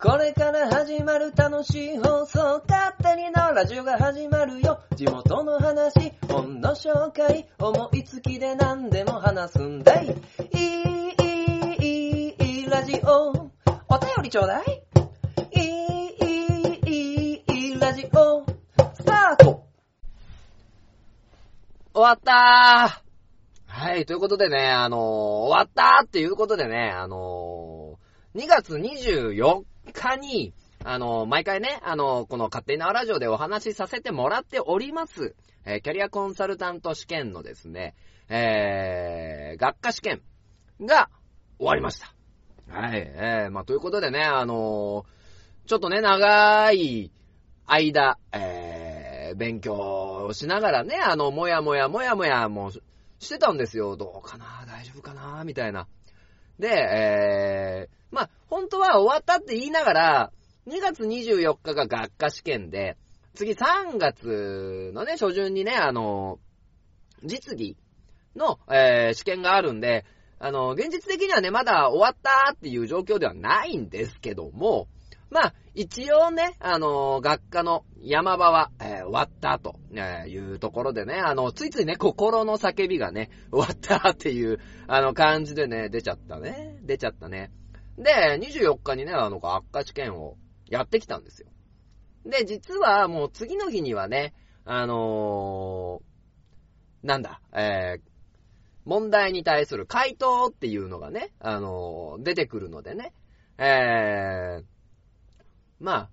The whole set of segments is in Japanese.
これから始まる楽しい放送、勝手にのラジオが始まるよ。地元の話、本の紹介、思いつきで何でも話すんだい。いい、いい、いい、ラジオ。お便りちょうだい。いい、いい、いい、いい、ラジオ。スタート終わったーはい、ということでね、あのー終わったーっていうことでね、あのー2月24日に、あの毎回ね、あのこの勝手に縄ラジオでお話しさせてもらっております、えーキャリアコンサルタント試験のですね、えー、学科試験が終わりました。はい、えー、まあ、ということでね、あのーちょっとね、長い間、えー、勉強をしながらね、あの、もやもやもやもやもししてたんですよ。どうかな大丈夫かなみたいな。で、えー、まあ、本当は終わったって言いながら、2月24日が学科試験で、次3月のね、初旬にね、あの、実技の、えー試験があるんで、あの、現実的にはね、まだ終わったっていう状況ではないんですけども、まあ、一応ね、あの、学科の山場は、えー終わったと、えーいうところでね、あの、ついついね、心の叫びがね、終わったっていう、あの、感じでね、出ちゃったね。出ちゃったね。で、24日にね、あの、学科試験をやってきたんですよ。で、実はもう次の日にはね、あのーなんだ、えー、問題に対する回答っていうのがね、あのー出てくるのでね、えー、まあ、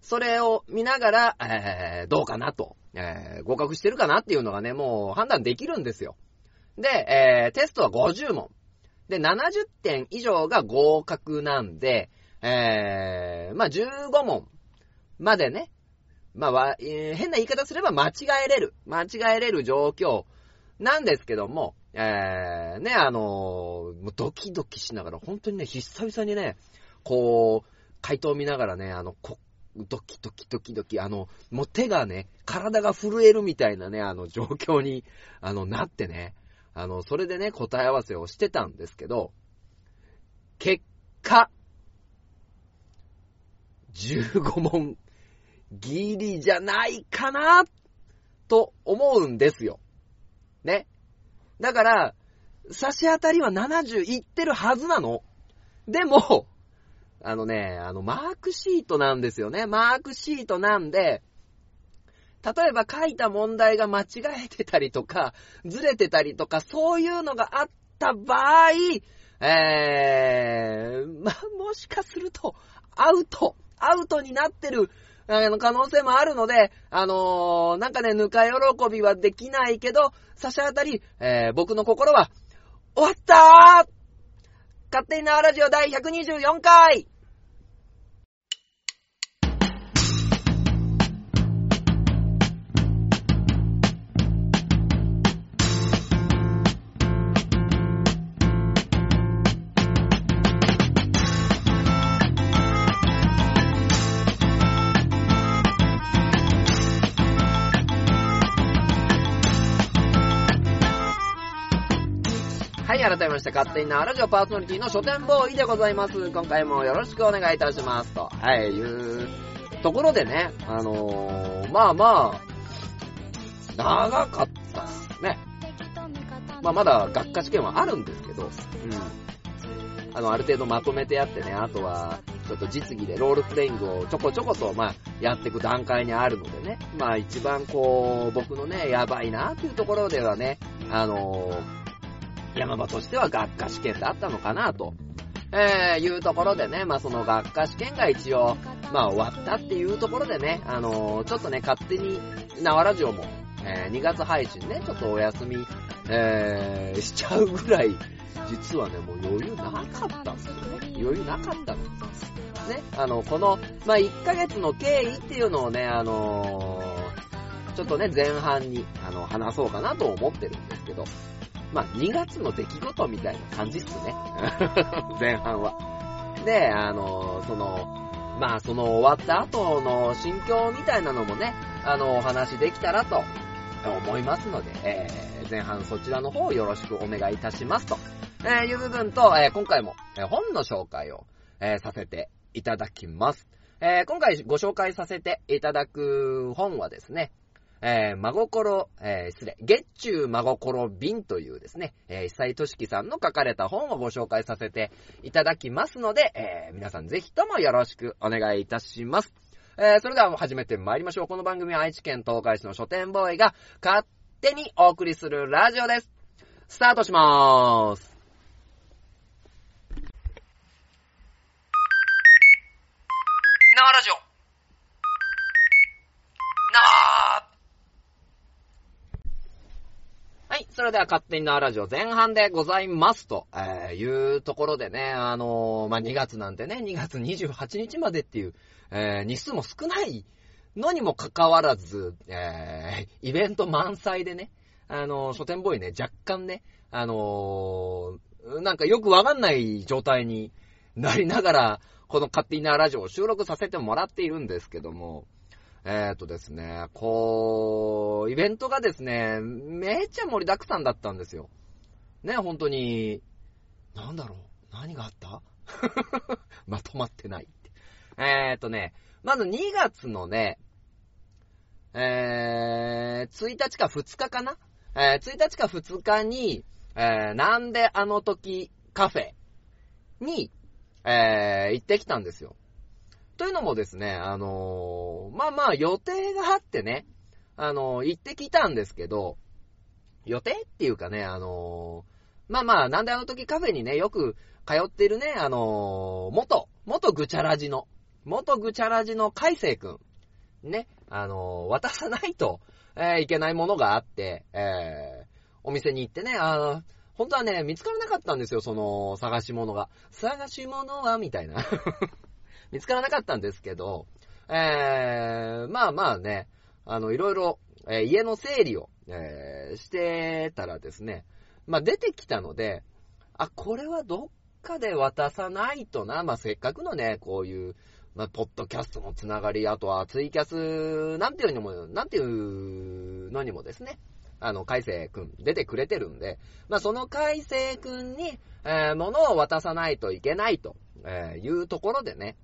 それを見ながら、えー、どうかなと、えー、合格してるかなっていうのがね、もう判断できるんですよ。で、えー、テストは50問。で、70点以上が合格なんで、えー、まあ、15問までね、まあ、わえー変な言い方すれば間違えれる、間違えれる状況なんですけども、えー、ね、あのードキドキしながら、本当にね、久々にね、こう、回答を見ながらね、あの、こドキドキドキドキ、あの、もう手がね、体が震えるみたいなね、あの状況に、あの、なってね、あの、それでね、答え合わせをしてたんですけど、結果、15問、ギリじゃないかな、と思うんですよ。ね。だから、差し当たりは70いってるはずなの。でも、あのね、あの、マークシートなんですよね。マークシートなんで、例えば書いた問題が間違えてたりとか、ずれてたりとか、そういうのがあった場合、えー、ま、もしかすると、アウト、アウトになってる、あの、可能性もあるので、あのーなんかね、ぬか喜びはできないけど、差し当たり、えー、僕の心は、終わったー勝手に縄ラジオ第124回勝手に縄ラジオパーソナリティの書店ボーイでございます。今回もよろしくお願いいたします。と、はい、いうところでね、あのー、まあまあ、長かったっすね。まあまだ学科試験はあるんですけど、うん。あの、ある程度まとめてやってね、あとは、ちょっと実技でロールプレイングをちょこちょこと、まあ、やっていく段階にあるのでね、まあ一番こう、僕のね、やばいなっていうところではね、あのー山場としては学科試験だったのかなと、えー、いうところでね、まあその学科試験が一応、まあ終わったっていうところでね、あのーちょっとね、勝手に、縄ラジオも、えー2月配信ね、ちょっとお休み、えー、しちゃうぐらい、実はね、もう余裕なかったんですよね。余裕なかったの。ね、あの、この、まあ1ヶ月の経緯っていうのをね、あのーちょっとね、前半に、あの、話そうかなと思ってるんですけど、まあ、2月の出来事みたいな感じっすね。前半は。で、あの、その、まあ、その終わった後の心境みたいなのもね、あの、お話できたらと思いますので、えー前半そちらの方よろしくお願いいたしますと、えーいう部分と、えー今回も、本の紹介を、えさせていただきます。えー今回ご紹介させていただく本はですね、えー、真心、えー失礼、月中真心便というですね、えー、久井俊樹さんの書かれた本をご紹介させていただきますので、えー皆さんぜひともよろしくお願いいたします。えーそれでは始めて参りましょう。この番組は愛知県東海市の書店ボーイが勝手にお送りするラジオです。スタートしまーす。なあラジオ。なあはい。それでは勝手になラジオ前半でございますと、えーいうところでね、あのーまあ、2月なんてね、2月28日までっていう、えー日数も少ないのにもかかわらず、えーイベント満載でね、あのー書店ボーイね、若干ね、あのーなんかよくわかんない状態になりながら、この勝手になラジオを収録させてもらっているんですけども、えー、とですね、こう、イベントがですね、めっちゃ盛りだくさんだったんですよ。ね、本当に、なんだろう、何があった？まとまってないって。えーとね、まず2月のね、えー、1日か2日かな？えー、1日か2日に、えー、なんであの時カフェに、えー、行ってきたんですよ。というのもですね、あのーまあまあ予定があってね、あのー行ってきたんですけど、予定っていうかね、あのーまあまあ、なんであの時カフェにね、よく通ってるね、あの元、元ぐちゃらじの、元ぐちゃらじの海星くん、ね、あの渡さないと、えいけないものがあって、えーお店に行ってね、あー本当はね、見つからなかったんですよ、その、探し物が。探し物はみたいな。見つからなかったんですけど、えー、まあまあね、あの、いろいろ、えー家の整理を、えーしてたらですね、まあ出てきたので、あ、これはどっかで渡さないとな、まあせっかくのね、こういう、まあ、ポッドキャストのつながり、あとはツイキャス、なんていうのも、なんていうのにもですね、あの、海星くん出てくれてるんで、まあ、その海星くんに、えー物を渡さないといけないと、えーいうところでね、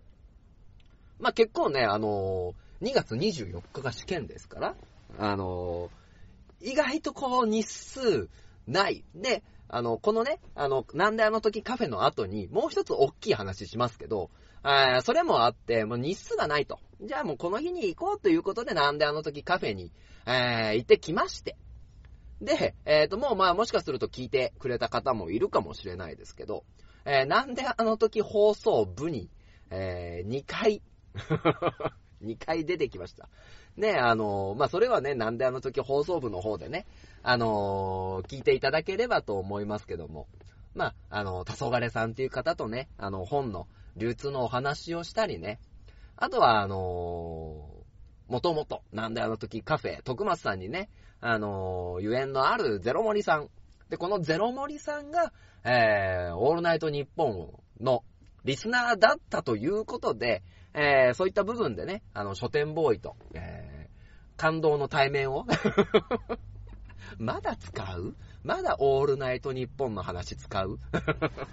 まあ、結構ね、あのー2月24日が試験ですから、あのー意外とこう日数ない。で、あの、このね、あの、なんであの時カフェの後にもう一つ大きい話しますけど、あそれもあって、もう日数がないと。じゃあもうこの日に行こうということで、なんであの時カフェに、えー行ってきまして。で、えっ、と、もうまあもしかすると聞いてくれた方もいるかもしれないですけど、えーなんであの時放送部に、えー2回、2回出てきました。ね、あのまあそれはね、なんであの時放送部の方でね、あの聞いていただければと思いますけども、まあ、あの、黄昏さんっていう方とね、あの、本の流通のお話をしたりね、あとは、あのもともと、なんであの時カフェ、徳松さんにね、あの、ゆえんのあるゼロ森さん。で、このゼロ森さんが、えー、オールナイトニッポンのリスナーだったということで、えー、そういった部分でね、あの、書店ボーイと、えー、感動の対面を、まだ使う？まだオールナイトニッポンの話使う？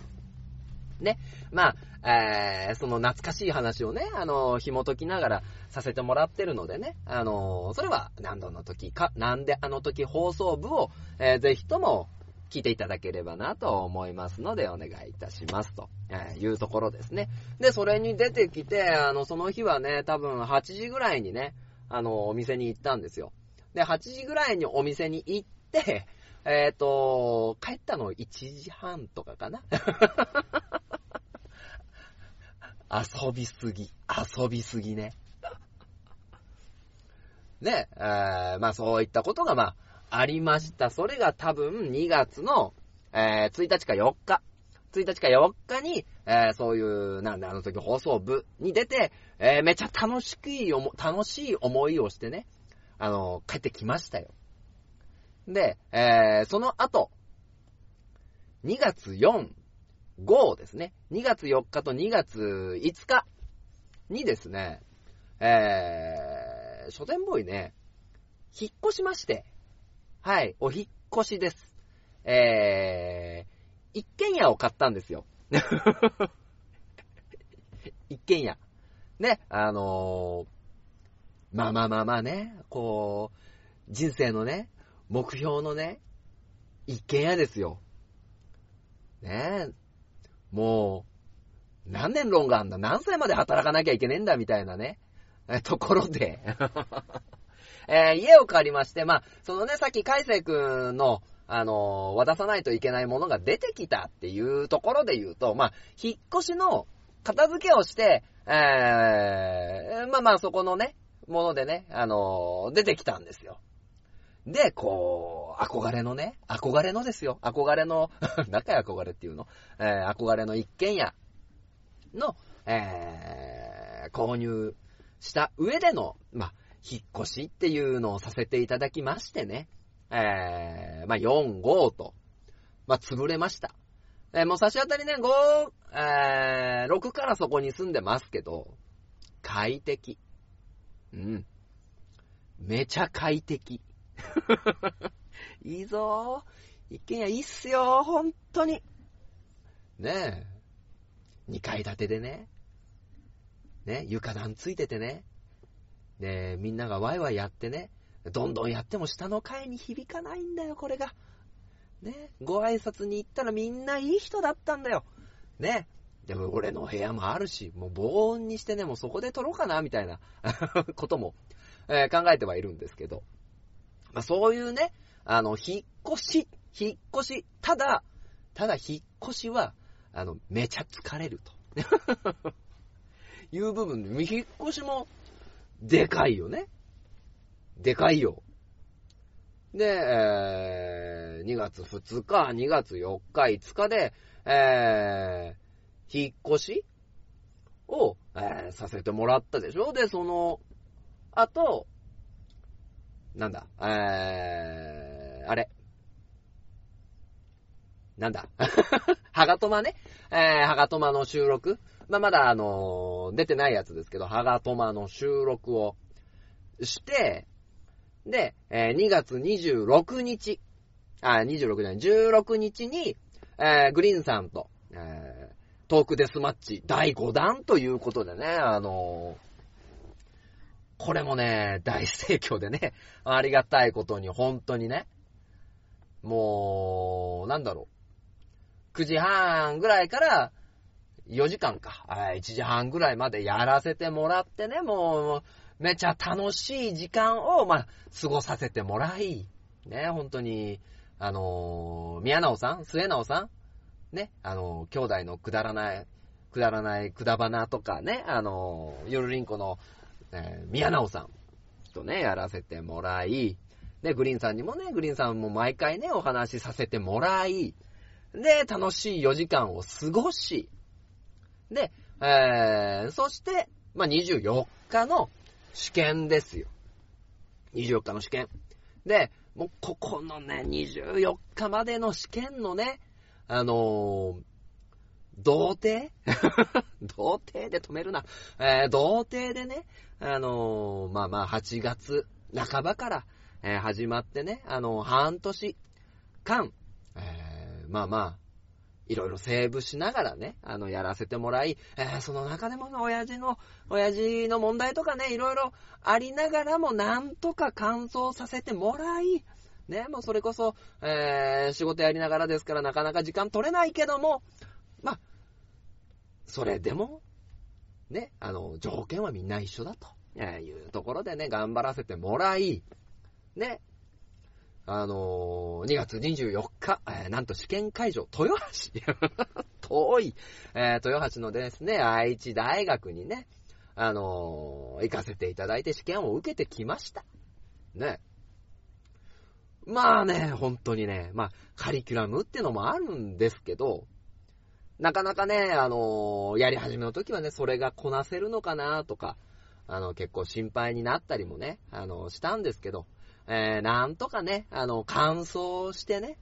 ね。まあ、えー、その懐かしい話をね、あの、紐解きながらさせてもらってるのでね、あの、それは何度の時か、なんであの時放送部を、えーぜひとも聞いていただければなと思いますので、お願いいたしますと、えいうところですね。で、それに出てきて、あの、その日はね、多分8時ぐらいにね、あの、お店に行ったんですよ。で、8時ぐらいにお店に行って、えっ、と、帰ったの1時半とかかな。遊びすぎ。遊びすぎね。ね、えーまあそういったことがまあありました。それが多分2月の、えー1日か4日。1日か4日に、えーそういう、なんであの時放送部に出て、えーめちゃ楽しくい思、楽しい思いをしてね、あの帰ってきましたよ。で、えーその後、2月4、5ですね。2月4日と2月5日にですね、えー、書店ボーイね、引っ越しまして、はい、お引っ越しです。えー、一軒家を買ったんですよ。一軒家。ね、あのー、まあまあまあまあね、こう、人生のね、目標のね、一軒家ですよ。ねえ、もう、何年ロンがあんだ何歳まで働かなきゃいけねえんだみたいなね、ところで えー、家を借りまして、まあ、そのね、さっき海星くんの、あのー、渡さないといけないものが出てきたっていうところで言うと、まあ、引っ越しの片付けをして、えー、まあまあそこのね、ものでね、あのー、出てきたんですよ。で、こう、憧れのね、憧れのですよ。憧れの、中や憧れっていうの、えー、憧れの一軒家の、えー、購入した上での、まあ、引っ越しっていうのをさせていただきましてね、えー、まあ、4、5と、まあ、潰れました。えー、もう差し当たりね、5、えー、6からそこに住んでますけど、快適。うん。めちゃ快適。いいぞー。一軒家いいっすよほんとに。ねえ。二階建てでね。ね、床暖ついててね。で、みんながワイワイやってね。どんどんやっても下の階に響かないんだよ、これが。ね、ご挨拶に行ったらみんないい人だったんだよ。ね。でも俺の部屋もあるし、もう防音にしてね、もうそこで撮ろうかな、みたいな ことも、えー、考えてはいるんですけど。まあ、そういうね、あの、引っ越し、引っ越し、ただ、ただ引っ越しは、あの、めちゃ疲れると。いう部分で、引っ越しも、でかいよね。でかいよ。で、えー、2月2日、2月4日、5日で、えー、引っ越しを、えー、させてもらったでしょ？で、その、あと、なんだ、えー、あれ？なんだ？ハガトマね。えー、ハガトマの収録？まあ、まだあのー、出てないやつですけど、ハガトマの収録をして、で、えー、2月26日、あ、26じゃない、16日に、えー、グリーンさんと、えー、トークデスマッチ第5弾ということでね、あのー、これもね、大盛況でね、ありがたいことに、本当にね、もう、なんだろう。9時半ぐらいから、4時間か、1時半ぐらいまでやらせてもらってね、もう、めちゃ楽しい時間を、まあ、過ごさせてもらい、ね、本当に、あのー、宮直さん末直さん？ね、あのー、兄弟のくだらない、くだらないくだばなとかね、あのー、夜リンコのえー、宮直さんとね、やらせてもらい、で、グリーンさんにもね、グリーンさんも毎回ね、お話しさせてもらい、で、楽しい4時間を過ごし、で、えー、そして、まあ、24日の試験ですよ。24日の試験。で、もうここのね、24日までの試験のね、あのー、童貞？童貞で止めるな。えー、童貞でね、あのー、まあまあ、8月半ばから、え、始まってね、あの、半年間、え、まあまあ、いろいろセーブしながらね、あの、やらせてもらい、えー、その中でもね親父の、親父の問題とかね、いろいろありながらも、なんとか完走させてもらい、ね、もうそれこそ、えー、仕事やりながらですからなかなか時間取れないけども、まあ、それでも、ね、あの、条件はみんな一緒だと、えいうところでね、頑張らせてもらい、ね、あのー、2月24日、えー、なんと試験会場、豊橋 遠い、えー、豊橋のですね、愛知大学にね、あのー、行かせていただいて試験を受けてきました。ね。まあね、本当にね、まあ、カリキュラムってのもあるんですけど、なかなかね、あのやり始めの時はね、それがこなせるのかなとか、あの、結構心配になったりもね、あの、したんですけど、えー、なんとかね、あの、乾燥してね、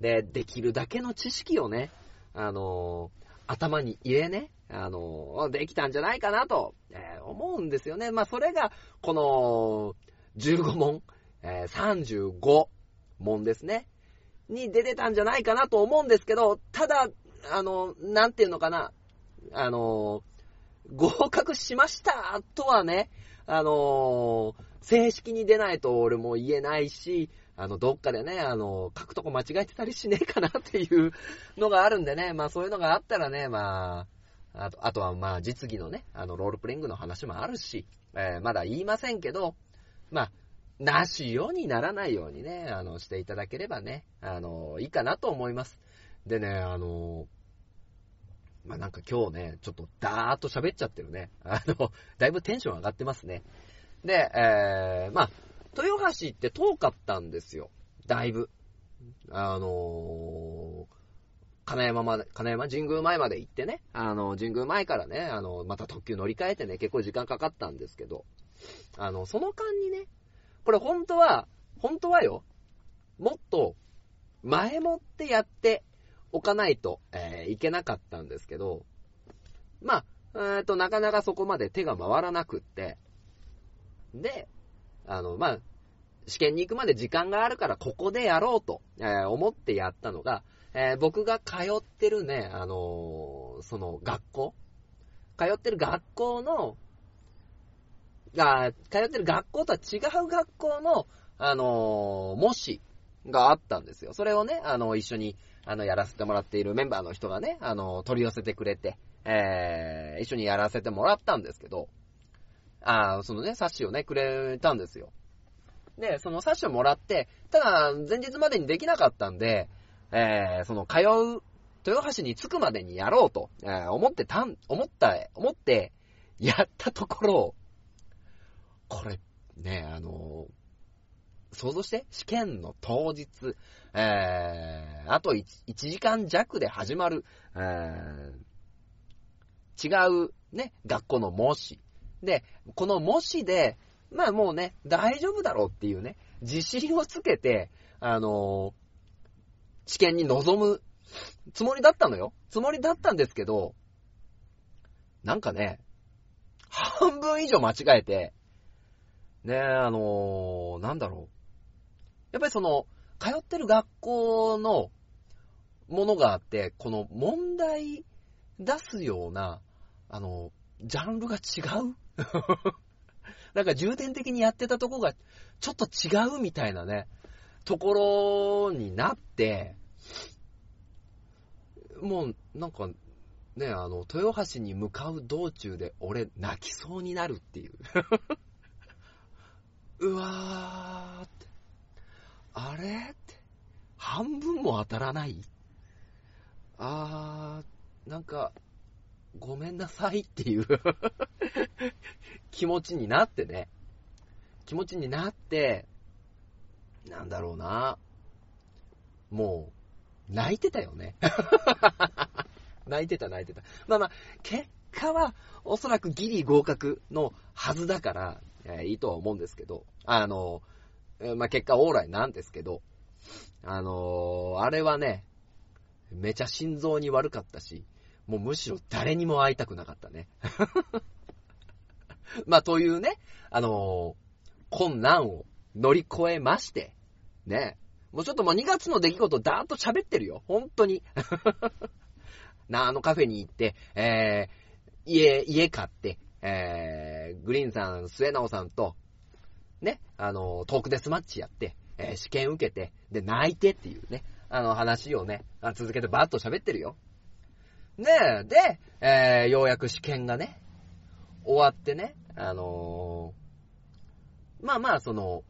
で、できるだけの知識をね、あの頭に入れね、あのできたんじゃないかなと、えー、思うんですよね。まあ、それが、この、15問、え、35問ですね。に出てたんじゃないかなと思うんですけど、ただ、あの、なんていうのかな、あの、合格しましたとはね、あの正式に出ないと俺も言えないし、あの、どっかでね、あの、書くとこ間違えてたりしねえかなっていうのがあるんでね、まあそういうのがあったらね、まあ、あと、あとはまあ実技のね、あの、ロールプレイングの話もあるし、えーまだ言いませんけど、まあ、なしようにならないようにね、あの、していただければね、あの、いいかなと思います。でね、あの、まあ、なんか今日ね、ちょっとダーッと喋っちゃってるね。あの、だいぶテンション上がってますね。で、えー、まあ、豊橋って遠かったんですよ。だいぶ。あのー金山まで、金山神宮前まで行ってね、あの、神宮前からね、あの、また特急乗り換えてね、結構時間かかったんですけど、あの、その間にね、これ本当は、本当はよ、もっと前もってやっておかないと、えーいけなかったんですけど、まあ、えーと、なかなかそこまで手が回らなくって、で、あの、まあ、試験に行くまで時間があるからここでやろうと、えー思ってやったのが、えー僕が通ってるね、あのーその学校通ってる学校の、が、通ってる学校とは違う学校の、あの模試があったんですよ。それをね、あの、一緒に、あの、やらせてもらっているメンバーの人がね、あの、取り寄せてくれて、えー、一緒にやらせてもらったんですけど、あーそのね、冊子をね、くれたんですよ。で、その冊子をもらって、ただ、前日までにできなかったんで、えー、その、通う、豊橋に着くまでにやろうと、えー思ってたん、思った、思って、やったところ、これ、ね、あの想像して、試験の当日、えー、あと 1, 1時間弱で始まる、えー、違うね、学校の模試。で、この模試で、まあもうね、大丈夫だろうっていうね、自信をつけて、あのー試験に臨むつもりだったのよ。つもりだったんですけど、なんかね、半分以上間違えて、ねあのーなんだろう。やっぱりその、通ってる学校のものがあって、この問題出すような、あの、ジャンルが違う なんか重点的にやってたとこがちょっと違うみたいなね、ところになって、もうなんかね、あの、豊橋に向かう道中で俺泣きそうになるっていう。うわーって。あれ？って。半分も当たらない？あー、なんか、ごめんなさいっていう 気持ちになってね。気持ちになって、なんだろうな。もう、泣いてたよね。泣いてた泣いてた。まあまあ、結果はおそらくギリ合格のはずだから、えーいいとは思うんですけど、あの、まあ結果オーライなんですけど、あのーあれはね、めちゃ心臓に悪かったし、もうむしろ誰にも会いたくなかったね。まあというね、あのー困難を乗り越えまして、ね、もうちょっともう2月の出来事だーっと喋ってるよ。本当に。な、あのカフェに行って、えー、家、家買って、えー、グリーンさん、末直さんと、ね、あの、トークデスマッチやって、えー試験受けて、で、泣いてっていうね、あの話をね、続けてバーッと喋ってるよ。ねえ、で、えー、ようやく試験がね、終わってね、あのーまあまあ、その、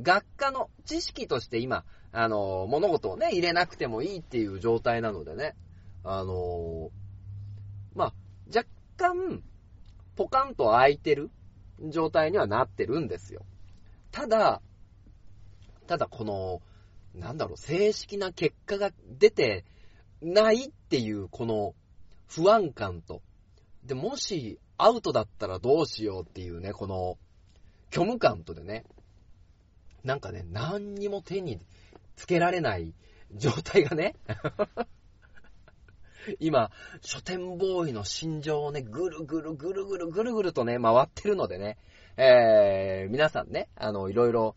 学科の知識として今、あのー物事をね、入れなくてもいいっていう状態なのでね、あのーまあ、若干、ポカンと空いてる状態にはなってるんですよ。ただ、ただこの、なんだろう、正式な結果が出てないっていう、この不安感と、で、もしアウトだったらどうしようっていうね、この虚無感とでね、なんかね、何にも手につけられない状態がね、今、書店ボーイの心情をね、ぐるぐるぐるぐるぐるぐるとね、回ってるのでね、えー、皆さんね、あの、いろいろ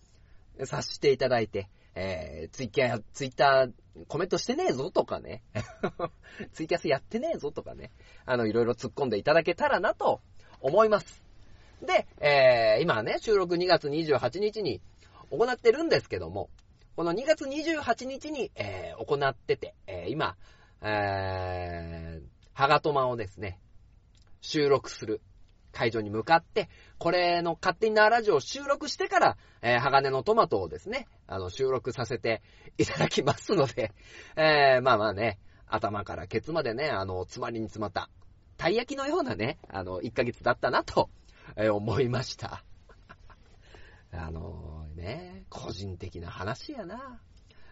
察していただいて、えー、ツイキャ、ツイッター、コメントしてねえぞとかね、ツイキャスやってねえぞとかね、あの、いろいろ突っ込んでいただけたらなと思います。で、えー、今ね、収録2月28日に行ってるんですけども、この2月28日に、えー、行ってて、えー、今、えー、ハガトマをですね、収録する会場に向かって、これの勝手になラジオを収録してから、えー、鋼のトマトをですね、あの、収録させていただきますので、えー、まあまあね、頭からケツまでね、あの、詰まりに詰まった、たい焼きのようなね、あの、1ヶ月だったなと、えー、思いました。あのー、ね、個人的な話やな。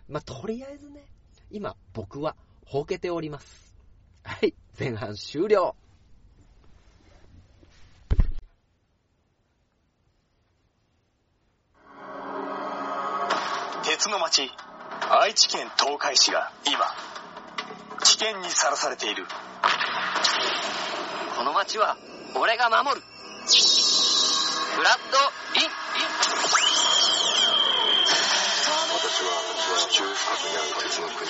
まあ、とりあえずね、今、僕は、ほうけております。はい、前半終了。鉄の町、愛知県東海市が今、危険にさらされている。この町は、俺が守る。ブラッド・リン、リン。私は地中深くにある鉄の国、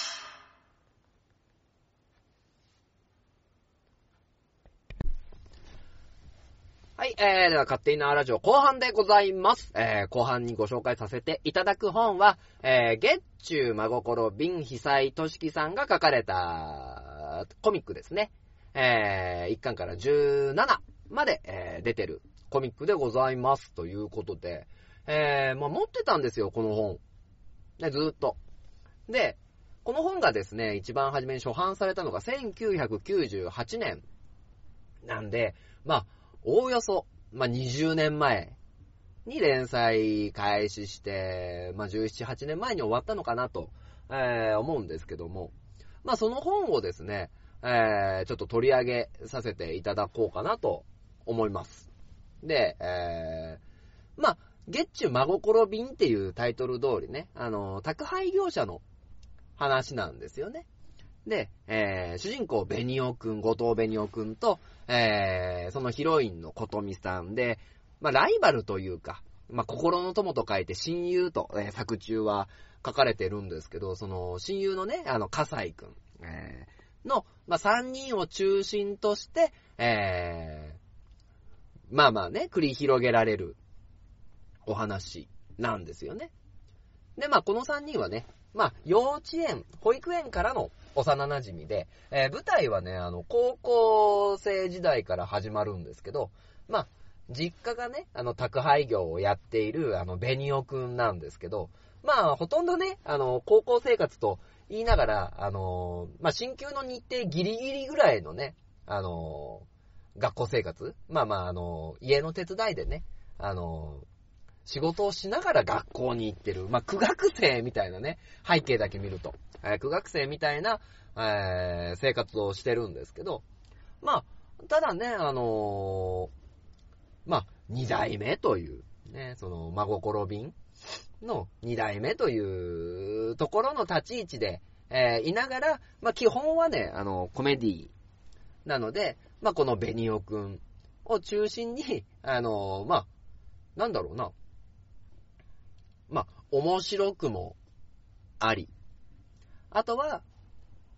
えー、では、勝手になラジオ後半でございます。えー、後半にご紹介させていただく本は、えー、月中真心瓶被災としきさんが書かれたコミックですね。えー、1巻から17まで、えー、出てるコミックでございます。ということで、えー、まあ、持ってたんですよ、この本。ね、ずーっと。で、この本がですね、一番初めに初版されたのが1998年なんで、まあ、おおよそ、まあ、20年前に連載開始して、まあ、17、8年前に終わったのかなと、えー、思うんですけども、まあ、その本をですね、えー、ちょっと取り上げさせていただこうかなと思います。で、えー、まあ、月中真心便っていうタイトル通りね、あの、宅配業者の話なんですよね。で、えー、主人公、ベニオくん、後藤ベニオくんと、えー、そのヒロインの琴美さんで、まあ、ライバルというか、まあ、心の友と書いて親友と、えー、作中は書かれてるんですけど、その、親友のね、あの、笠井くん、えー、の、まあ、3人を中心として、えー、まあまあね、繰り広げられるお話なんですよね。で、まあ、この3人はね、まあ、幼稚園、保育園からの幼馴染で、えー、舞台はね、あの、高校生時代から始まるんですけど、まあ、実家がね、あの、宅配業をやっている、あの、ベニオくんなんですけど、まあ、ほとんどね、あの、高校生活と言いながら、あの、まあ、新旧の日程ギリギリぐらいのね、あの、学校生活まあまあ、あの、家の手伝いでね、あの、仕事をしながら学校に行ってる。まあ、苦学生みたいなね、背景だけ見ると。えー、苦学生みたいな、えー、生活をしてるんですけど、まあ、ただね、あのー、まあ、二代目という、ね、その、真心便の二代目というところの立ち位置で、えー、いながら、まあ、基本はね、あの、コメディなので、まあ、このベニオくんを中心に、あのー、まあ、なんだろうな、まあ、面白くもあり、あとは、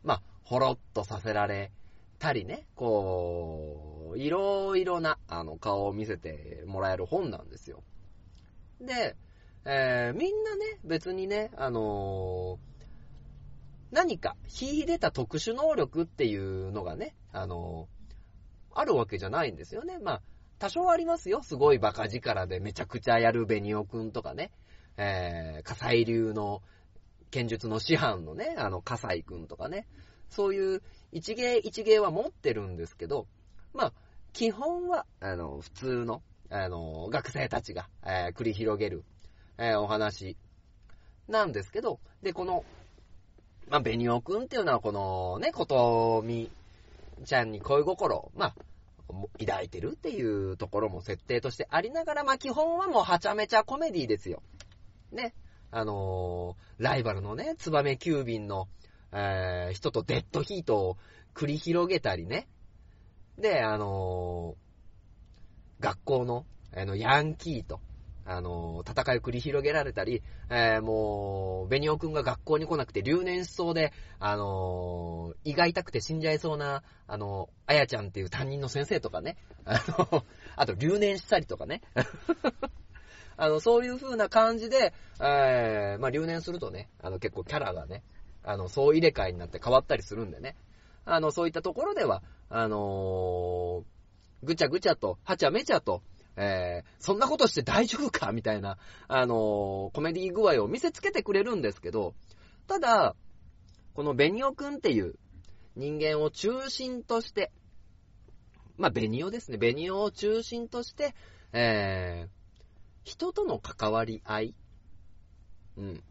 まあ、ほろっとさせられたりね、こう、いろいろな、あの、顔を見せてもらえる本なんですよ。で、えー、みんなね、別にね、あのー、何か、秀でた特殊能力っていうのがね、あのー、あるわけじゃないんですよね。まあ、多少ありますよ。すごいバカ力でめちゃくちゃやるベニオくんとかね。えー、火災流の剣術の師範のね、あの、笠井くんとかね、そういう一芸一芸は持ってるんですけど、まあ、基本は、あの、普通の、あの、学生たちが、えー、繰り広げる、えー、お話なんですけど、で、この、まあ、ベニオくんっていうのはこのね、ことみちゃんに恋心、まあ、抱いてるっていうところも設定としてありながら、まあ基本はもうはちゃめちゃコメディですよ。ね。あのーライバルのね、ツバメ急便の、えー人とデッドヒートを繰り広げたりね。で、あのー学校の、あの、ヤンキーと、あのー戦いを繰り広げられたり、えーもう、ベニオくんが学校に来なくて留年しそうで、あのー胃が痛くて死んじゃいそうな、あのあやちゃんっていう担任の先生とかね、あの、あと留年したりとかね。あの、そういう風な感じで、えー、まあ、留年するとね、あの、結構キャラがね、あの、総入れ替えになって変わったりするんでね。あの、そういったところでは、あのーぐちゃぐちゃと、はちゃめちゃと、えー、そんなことして大丈夫かみたいな、あのーコメディ具合を見せつけてくれるんですけど、ただ、このベニオくんっていう人間を中心として、まあ、ベニオですね。ベニオを中心として、えー、人との関わり合い。うん。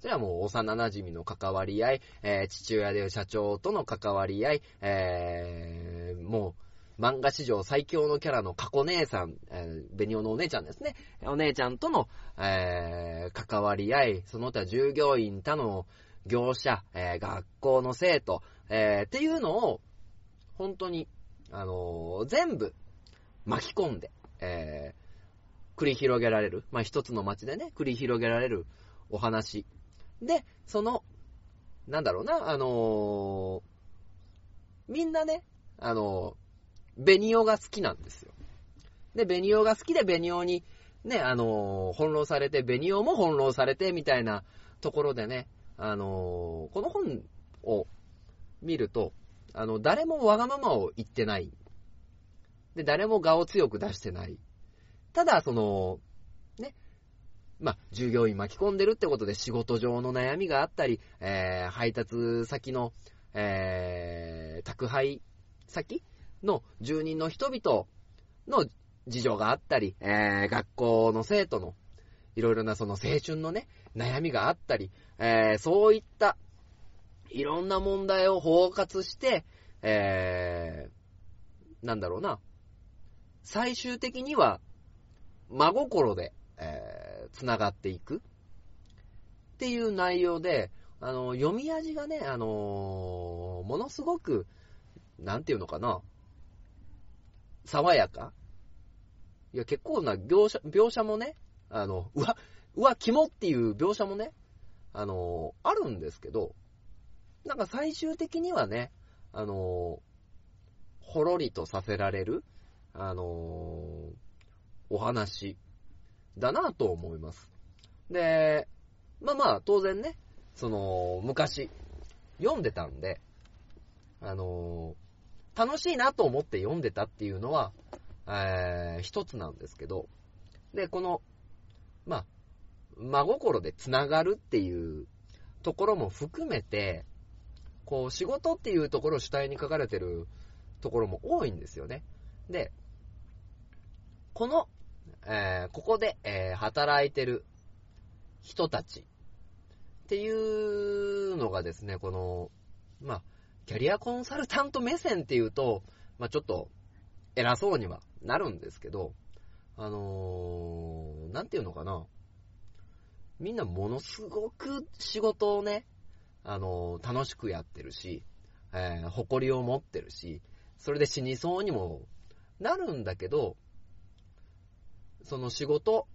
それはもう幼馴染の関わり合い、えー父親である社長との関わり合い、えーもう、漫画史上最強のキャラの過去姉さん、えーベニオのお姉ちゃんですね。お姉ちゃんとの、えー関わり合い、その他従業員、他の業者、えー学校の生徒、えーっていうのを、本当に、あのー全部巻き込んで、えー繰り広げられる。まあ、一つの街でね、繰り広げられるお話。で、その、なんだろうな、あのーみんなね、あのーベニオが好きなんですよ。で、ベニオが好きでベニオに、ね、あのー翻弄されて、ベニオも翻弄されて、みたいなところでね、あのこの本を見ると、あの、誰もわがままを言ってない。で、誰も我を強く出してない。ただ、その、ね、まあ、従業員巻き込んでるってことで仕事上の悩みがあったり、えー、配達先の、えー、宅配先の住人の人々の事情があったり、えー、学校の生徒のいろいろなその青春のね、悩みがあったり、えー、そういったいろんな問題を包括して、えー、なんだろうな、最終的には真心で、えー、繋がっていく。っていう内容で、あの、読み味がね、あのものすごく、なんていうのかな、爽やか。いや、結構な描写、描写もね、あの、うわ、うわ、肝っていう描写もね、あのあるんですけど、なんか最終的にはね、あのほろりとさせられる、あのお話だなと思います。で、まあまあ、当然ね、その、昔、読んでたんで、あの楽しいなと思って読んでたっていうのは、えー一つなんですけど、で、この、まあ、真心でつながるっていうところも含めて、こう、仕事っていうところを主体に書かれてるところも多いんですよね。で、この、えーここで、えー働いてる人たちっていうのがですね、この、まあ、キャリアコンサルタント目線っていうと、まあ、ちょっと偉そうにはなるんですけど、あのーなんていうのかな。みんなものすごく仕事をね、あのー楽しくやってるし、えー誇りを持ってるし、それで死にそうにもなるんだけど、その仕事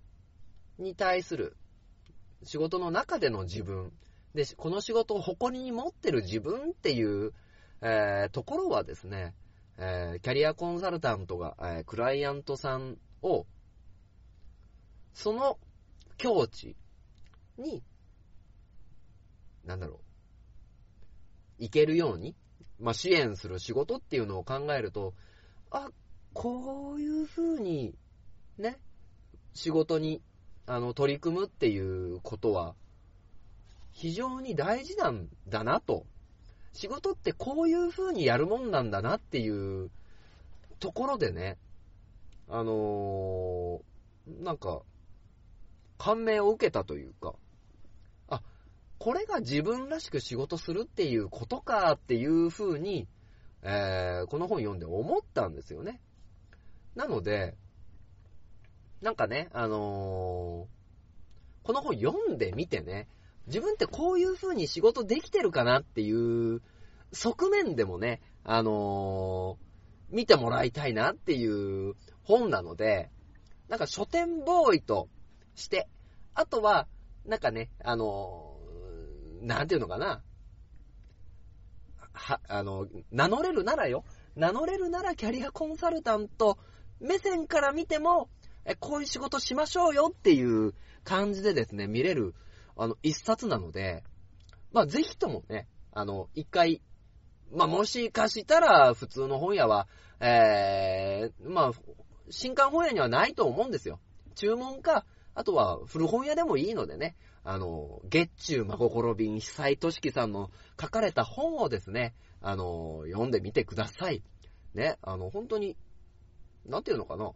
に対する、仕事の中での自分、で、この仕事を誇りに持ってる自分っていう、えーところはですね、えーキャリアコンサルタントが、えークライアントさんを、その境地に、なんだろう、いけるように、まあ、支援する仕事っていうのを考えると、あ、こういう風に、ね、仕事に、あの、取り組むっていうことは、非常に大事なんだなと。仕事ってこういう風にやるもんなんだなっていうところでね、あのーなんか、感銘を受けたというか、あ、これが自分らしく仕事するっていうことかっていう風に、えー、この本読んで思ったんですよね。なので、なんかね、あのー、この本読んでみてね、自分ってこういう風に仕事できてるかなっていう側面でもね、あのー、見てもらいたいなっていう本なので、なんか書店ボーイとして、あとは、なんかね、あのー、なんていうのかな。は、あの、名乗れるならよ。名乗れるならキャリアコンサルタント目線から見ても、え、こういう仕事しましょうよっていう感じでですね、見れる、あの、一冊なので、まあ、ぜひともね、あの、一回、まあ、もしかしたら、普通の本屋は、えー、まあ、新刊本屋にはないと思うんですよ。注文か、あとは古本屋でもいいのでね、あの、月中真心便被災都市記さんの書かれた本をですね、あの、読んでみてください。ね、あの、本当に、なんていうのかな。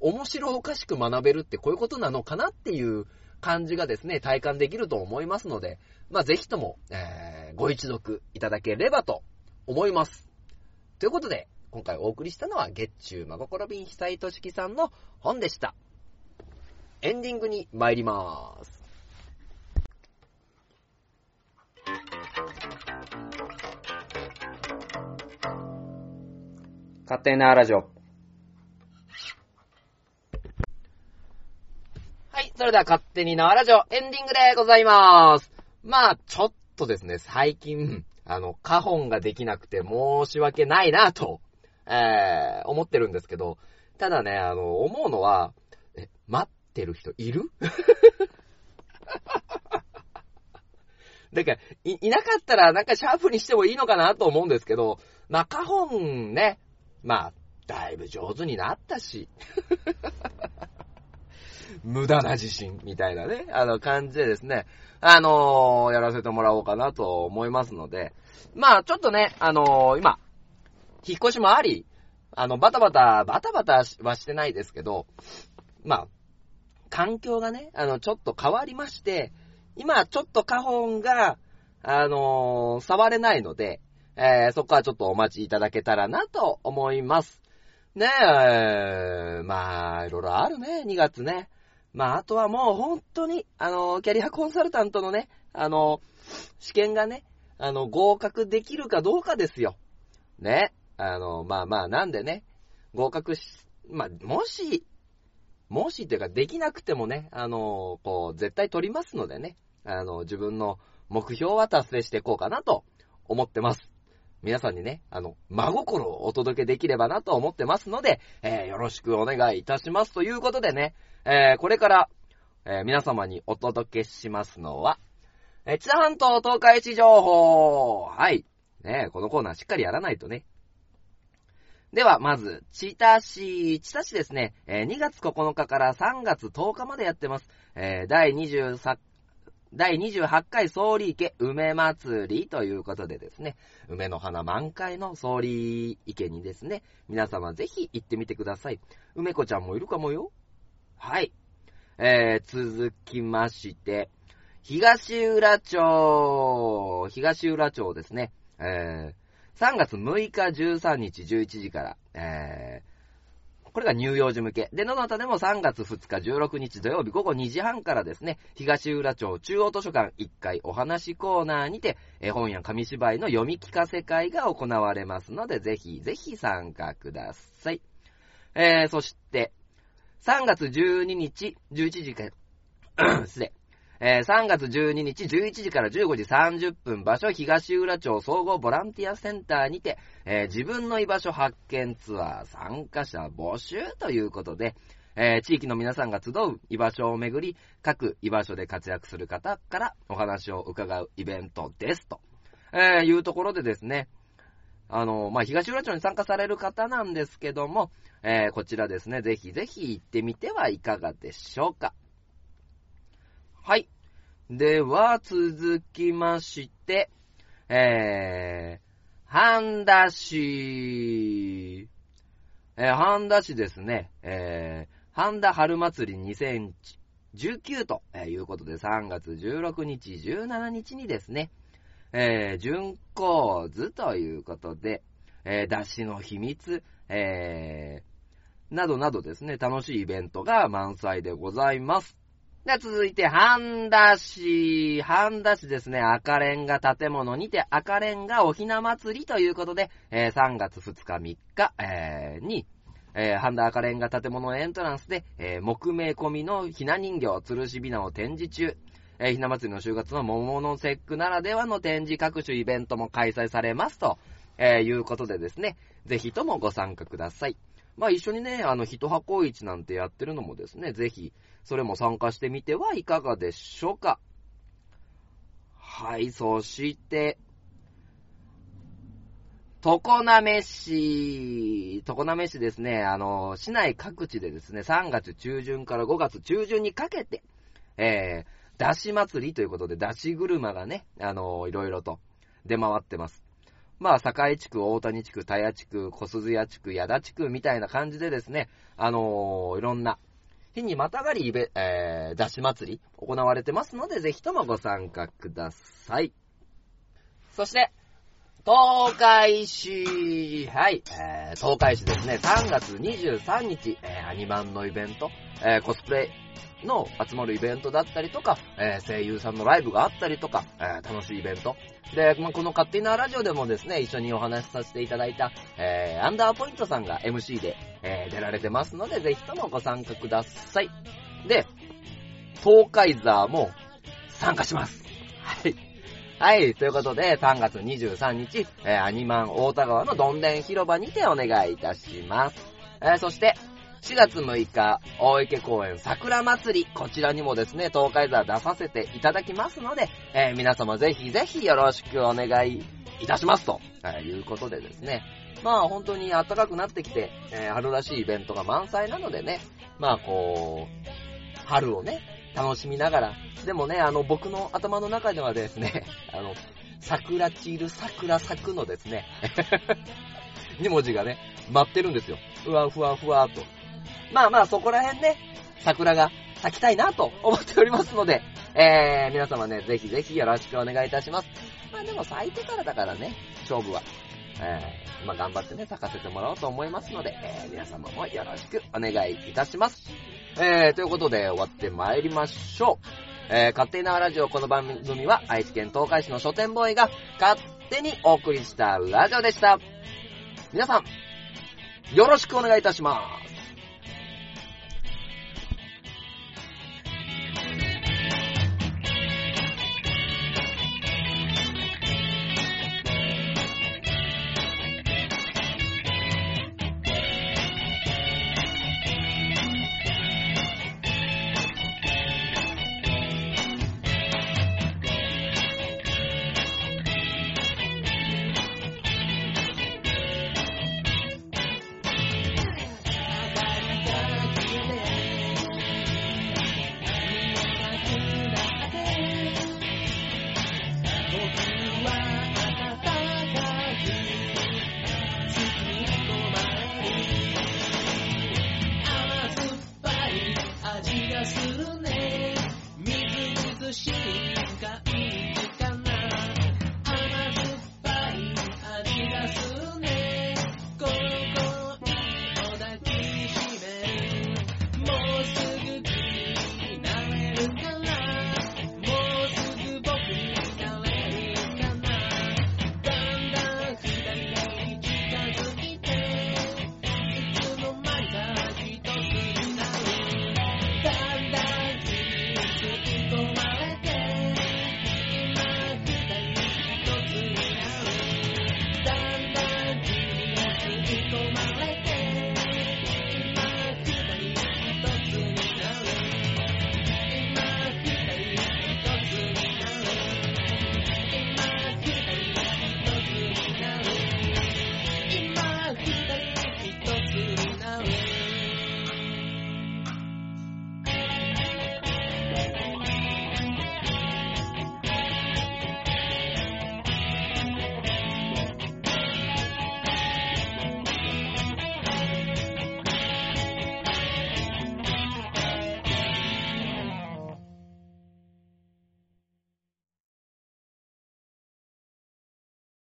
面白おかしく学べるってこういうことなのかなっていう感じがですね、体感できると思いますので、まあ、ぜひとも、えー、ご一読いただければと思います。ということで、今回お送りしたのは、月中真心便被災都市さんの本でした。エンディングに参りまーす。勝手なラジオ。はい、それでは勝手に縄ラジオエンディングでございます。まあ、ちょっとですね、最近、あの、カホンができなくて申し訳ないなとえー、思ってるんですけど、ただね、あの、思うのは、え、待ってる人いる？だからい、いなかったらなんかシャープにしてもいいのかなと思うんですけど、まあ、カホンね、まあ、だいぶ上手になったし、無駄な自信みたいなね、あの感じでですね、あのー、やらせてもらおうかなと思いますので、まあ、ちょっとね、あのー、今、引っ越しもあり、あの、バタバタ、バタバタはしてないですけど、まあ、環境がね、あの、ちょっと変わりまして、今、ちょっと花本が、あのー、触れないので、えー、そこはちょっとお待ちいただけたらなと思います。ねえ、まあ、いろいろあるね、2月ね。まあ、あとはもう本当に、あの、キャリアコンサルタントのね、あの、試験がね、あの、合格できるかどうかですよ。ね。あの、まあまあ、なんでね、合格し、まあ、もし、もしっていうか、できなくてもね、あの、こう、絶対取りますのでね、あの、自分の目標は達成していこうかなと思ってます。皆さんにね、あの、真心をお届けできればなと思ってますので、えー、よろしくお願いいたします。ということでね、えー、これから、えー、皆様にお届けしますのは、えー、千田半島東海市情報はい。ねこのコーナーしっかりやらないとね、では、まず、チタ市、チタ市ですね、えー、2月9日から3月10日までやってます。えー、第23、第28回総理池梅祭りということでですね、梅の花満開の総理池にですね、皆様ぜひ行ってみてください。梅子ちゃんもいるかもよ。はい。えー、続きまして、東浦町、東浦町ですね、えー、3月6日13日11時から、えー、これが乳幼児向け。で、ののたでも3月2日16日土曜日午後2時半からですね、東浦町中央図書館1階お話コーナーにて、絵本や紙芝居の読み聞かせ会が行われますので、ぜひぜひ参加ください。えー、そして、3月12日11時から、失礼。えー、3月12日11時から15時30分場所東浦町総合ボランティアセンターにて、えー、自分の居場所発見ツアー参加者募集ということで、えー、地域の皆さんが集う居場所をめぐり、各居場所で活躍する方からお話を伺うイベントですと、え、いうところでですね、あの、まあ、東浦町に参加される方なんですけども、えー、こちらですね、ぜひぜひ行ってみてはいかがでしょうか。はい。では、続きまして、えー、半田市、えー、半田市ですね、えー、半田春祭り2019ということで、3月16日、17日にですね、えー、純構図ということで、えー、出汁の秘密、え、などなどですね、楽しいイベントが満載でございます。では続いて、半田市。半田市ですね、赤レンガ建物にて赤レンガおひな祭りということで、えー3月2日3日、えーに、えー、半田赤レンガ建物エントランスで、えー木目込みのひな人形、吊るしびなを展示中。えーひな祭りの週月の桃の節句ならではの展示各種イベントも開催されますと、えいうことでですね、ぜひともご参加ください。まあ一緒にね、あの、一箱市なんてやってるのもですね、ぜひ、それも参加してみてはいかがでしょうか。はい、そして、常滑市、常滑市ですね、あの、市内各地でですね、3月中旬から5月中旬にかけて、えー、だし祭りということで、だし車がね、あの、いろいろと出回ってます。まあ、堺地区、大谷地区、田谷地区、小鈴谷地区、矢田地区みたいな感じでですね、あのーいろんな、日にまたがり、えー、だし祭り行われてますので、ぜひともご参加ください。そして、東海市、はい、えー、東海市ですね、3月23日、えー、アニマンのイベント、えー、コスプレの集まるイベントだったりとか、えー声優さんのライブがあったりとか、えー楽しいイベント。で、まあ、この勝手なラジオでもですね、一緒にお話しさせていただいた、えーアンダーポイントさんが MC で、え出られてますので、ぜひともご参加ください。で、東海ザーも参加します。はい。ということで、3月23日、えーアニマン大田川のどんでん広場にてお願いいたします。えーそして、4月6日、大池公園桜祭り、こちらにもですね、東海座出させていただきますので、えー皆様ぜひぜひよろしくお願いいたしますと、えいうことでですね、まあ本当に暖かくなってきて、え春らしいイベントが満載なのでね、まあこう、春をね、楽しみながら、でもね、あの僕の頭の中ではですね、あの、桜散る桜咲くのですね、2文字がね、待ってるんですよ。ふわふわふわと。まあまあそこら辺ね、桜が咲きたいなと思っておりますので、えー、皆様ね、ぜひぜひよろしくお願いいたします。まあでも咲いてからだからね、勝負は。えー、まあ頑張ってね、咲かせてもらおうと思いますので、えー、皆様もよろしくお願いいたします。えー、ということで終わって参りましょう。えー、勝手なラジオこの番組は愛知県東海市の書店ボーイが勝手にお送りしたラジオでした。皆さん、よろしくお願いいたします。